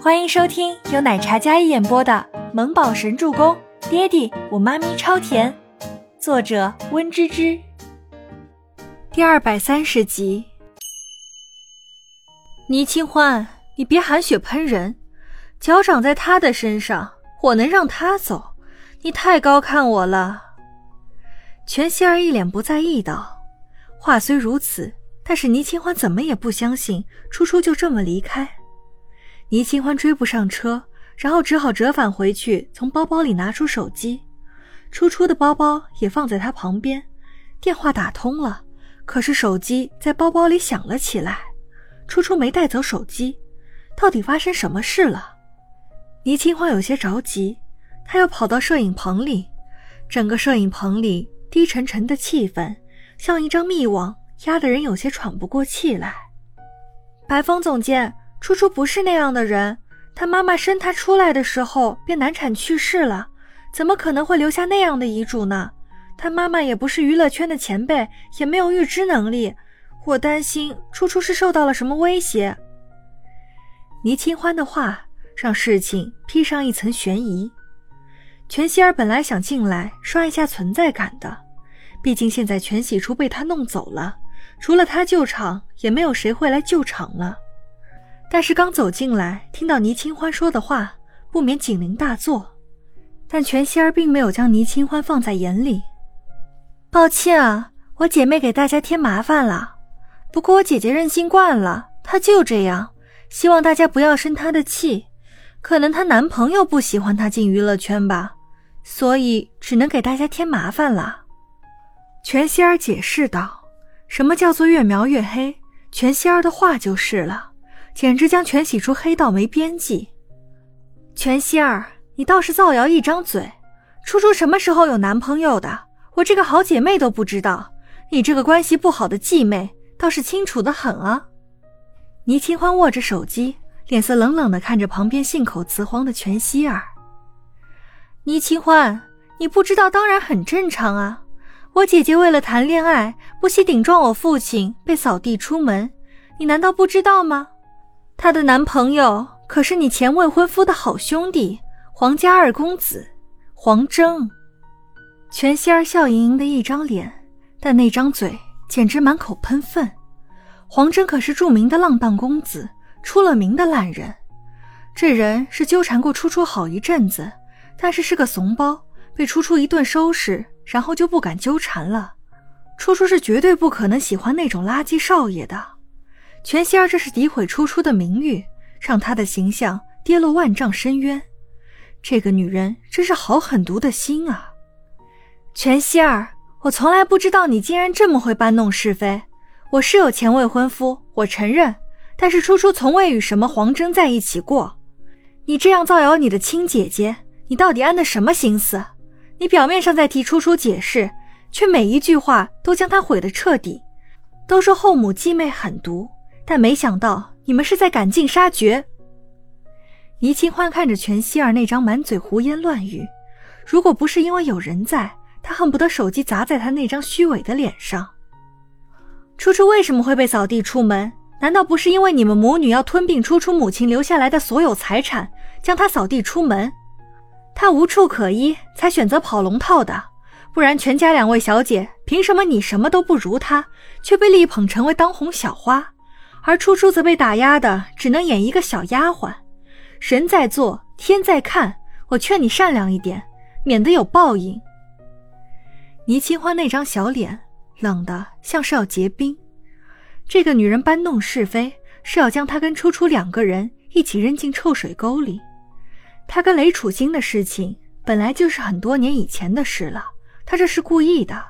欢迎收听由奶茶嘉一演播的《萌宝神助攻》，爹地我妈咪超甜，作者温芝芝。第二百三十集。倪清欢，你别含血喷人，脚长在他的身上，我能让他走？你太高看我了。全希儿一脸不在意道：“话虽如此，但是倪清欢怎么也不相信初初就这么离开。”倪清欢追不上车，然后只好折返回去，从包包里拿出手机。初初的包包也放在他旁边，电话打通了，可是手机在包包里响了起来。初初没带走手机，到底发生什么事了？倪清欢有些着急，他又跑到摄影棚里。整个摄影棚里低沉沉的气氛，像一张密网，压得人有些喘不过气来。白风总监。初初不是那样的人，他妈妈生他出来的时候便难产去世了，怎么可能会留下那样的遗嘱呢？他妈妈也不是娱乐圈的前辈，也没有预知能力，我担心初初是受到了什么威胁。倪清欢的话让事情披上一层悬疑。全希儿本来想进来刷一下存在感的，毕竟现在全喜初被他弄走了，除了他救场，也没有谁会来救场了。但是刚走进来，听到倪清欢说的话，不免警铃大作。但全希儿并没有将倪清欢放在眼里。抱歉啊，我姐妹给大家添麻烦了。不过我姐姐任性惯了，她就这样。希望大家不要生她的气。可能她男朋友不喜欢她进娱乐圈吧，所以只能给大家添麻烦了。全希儿解释道：“什么叫做越描越黑？全希儿的话就是了。”简直将全喜初黑到没边际。全希儿，你倒是造谣一张嘴。初初什么时候有男朋友的？我这个好姐妹都不知道。你这个关系不好的继妹倒是清楚的很啊。倪清欢握着手机，脸色冷冷的看着旁边信口雌黄的全希儿。倪清欢，你不知道当然很正常啊。我姐姐为了谈恋爱，不惜顶撞我父亲，被扫地出门。你难道不知道吗？她的男朋友可是你前未婚夫的好兄弟，皇家二公子黄峥。全希儿笑盈盈的一张脸，但那张嘴简直满口喷粪。黄峥可是著名的浪荡公子，出了名的烂人。这人是纠缠过初初好一阵子，但是是个怂包，被初初一顿收拾，然后就不敢纠缠了。初初是绝对不可能喜欢那种垃圾少爷的。全希儿这是诋毁初初的名誉，让她的形象跌落万丈深渊。这个女人真是好狠毒的心啊！全希儿，我从来不知道你竟然这么会搬弄是非。我是有前未婚夫，我承认，但是初初从未与什么黄峥在一起过。你这样造谣你的亲姐姐，你到底安的什么心思？你表面上在替初初解释，却每一句话都将她毁得彻底。都说后母继妹狠毒。但没想到你们是在赶尽杀绝。倪清欢看着全希儿那张满嘴胡言乱语，如果不是因为有人在，他恨不得手机砸在他那张虚伪的脸上。初初为什么会被扫地出门？难道不是因为你们母女要吞并初初母亲留下来的所有财产，将她扫地出门？她无处可依，才选择跑龙套的。不然全家两位小姐凭什么你什么都不如她，却被力捧成为当红小花？而初初则被打压的，只能演一个小丫鬟。人在做，天在看。我劝你善良一点，免得有报应。倪清欢那张小脸冷的像是要结冰。这个女人搬弄是非，是要将她跟初初两个人一起扔进臭水沟里。她跟雷楚星的事情本来就是很多年以前的事了，她这是故意的，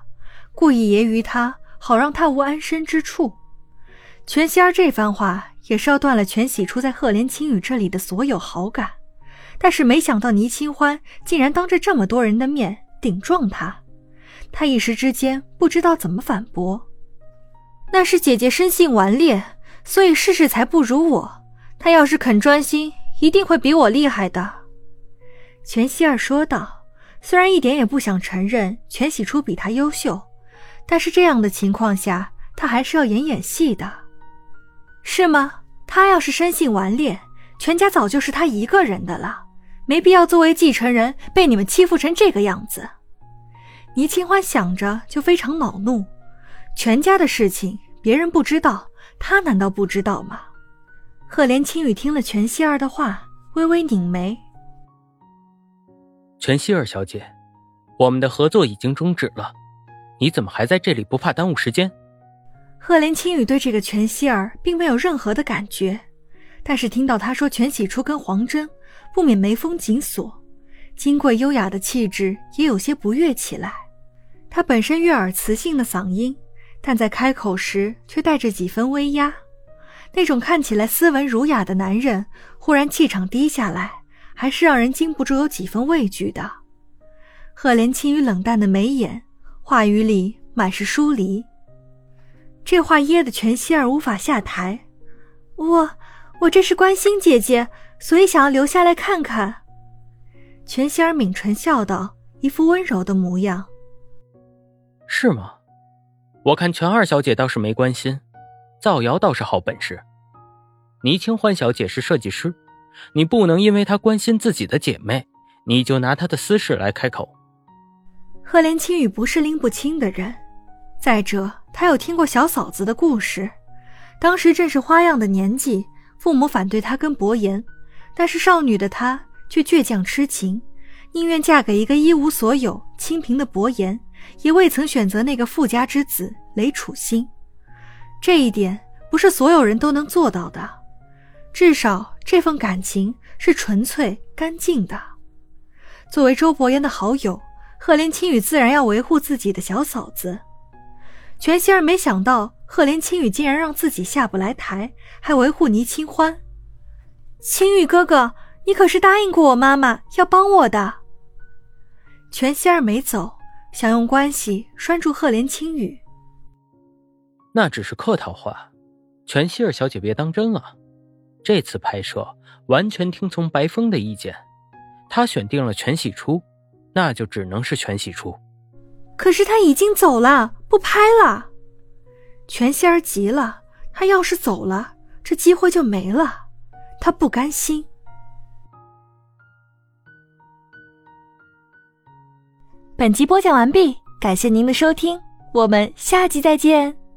故意揶揄他，好让他无安身之处。全希儿这番话也是要断了全喜初在赫连青羽这里的所有好感，但是没想到倪清欢竟然当着这么多人的面顶撞他，他一时之间不知道怎么反驳。那是姐姐生性顽劣，所以事事才不如我。她要是肯专心，一定会比我厉害的。全希儿说道，虽然一点也不想承认全喜初比她优秀，但是这样的情况下，她还是要演演戏的。是吗？他要是生性顽劣，全家早就是他一个人的了，没必要作为继承人被你们欺负成这个样子。倪清欢想着就非常恼怒，全家的事情别人不知道，他难道不知道吗？赫连青雨听了全希儿的话，微微拧眉。全希儿小姐，我们的合作已经终止了，你怎么还在这里？不怕耽误时间？赫连青雨对这个全希儿并没有任何的感觉，但是听到他说全喜初跟黄真，不免眉峰紧锁，金贵优雅的气质也有些不悦起来。他本身悦耳磁性的嗓音，但在开口时却带着几分威压。那种看起来斯文儒雅的男人，忽然气场低下来，还是让人禁不住有几分畏惧的。赫连青雨冷淡的眉眼，话语里满是疏离。这话噎得全希儿无法下台。我，我这是关心姐姐，所以想要留下来看看。全希儿抿唇笑道，一副温柔的模样。是吗？我看全二小姐倒是没关心，造谣倒是好本事。倪清欢小姐是设计师，你不能因为她关心自己的姐妹，你就拿她的私事来开口。赫连青雨不是拎不清的人，再者他有听过小嫂子的故事，当时正是花样的年纪，父母反对她跟薄言，但是少女的她却倔强痴情，宁愿嫁给一个一无所有、清贫的薄言。也未曾选择那个富家之子雷楚心，这一点不是所有人都能做到的。至少这份感情是纯粹干净的。作为周伯言的好友，赫连青雨自然要维护自己的小嫂子。全希儿没想到赫连青羽竟然让自己下不来台，还维护倪清欢。青雨哥哥，你可是答应过我妈妈要帮我的。全希儿没走。想用关系拴住赫连青羽，那只是客套话。全希儿小姐别当真了，这次拍摄完全听从白风的意见，他选定了全喜初，那就只能是全喜初。可是他已经走了，不拍了。全仙儿急了，他要是走了，这机会就没了，他不甘心。本集播讲完毕，感谢您的收听，我们下集再见。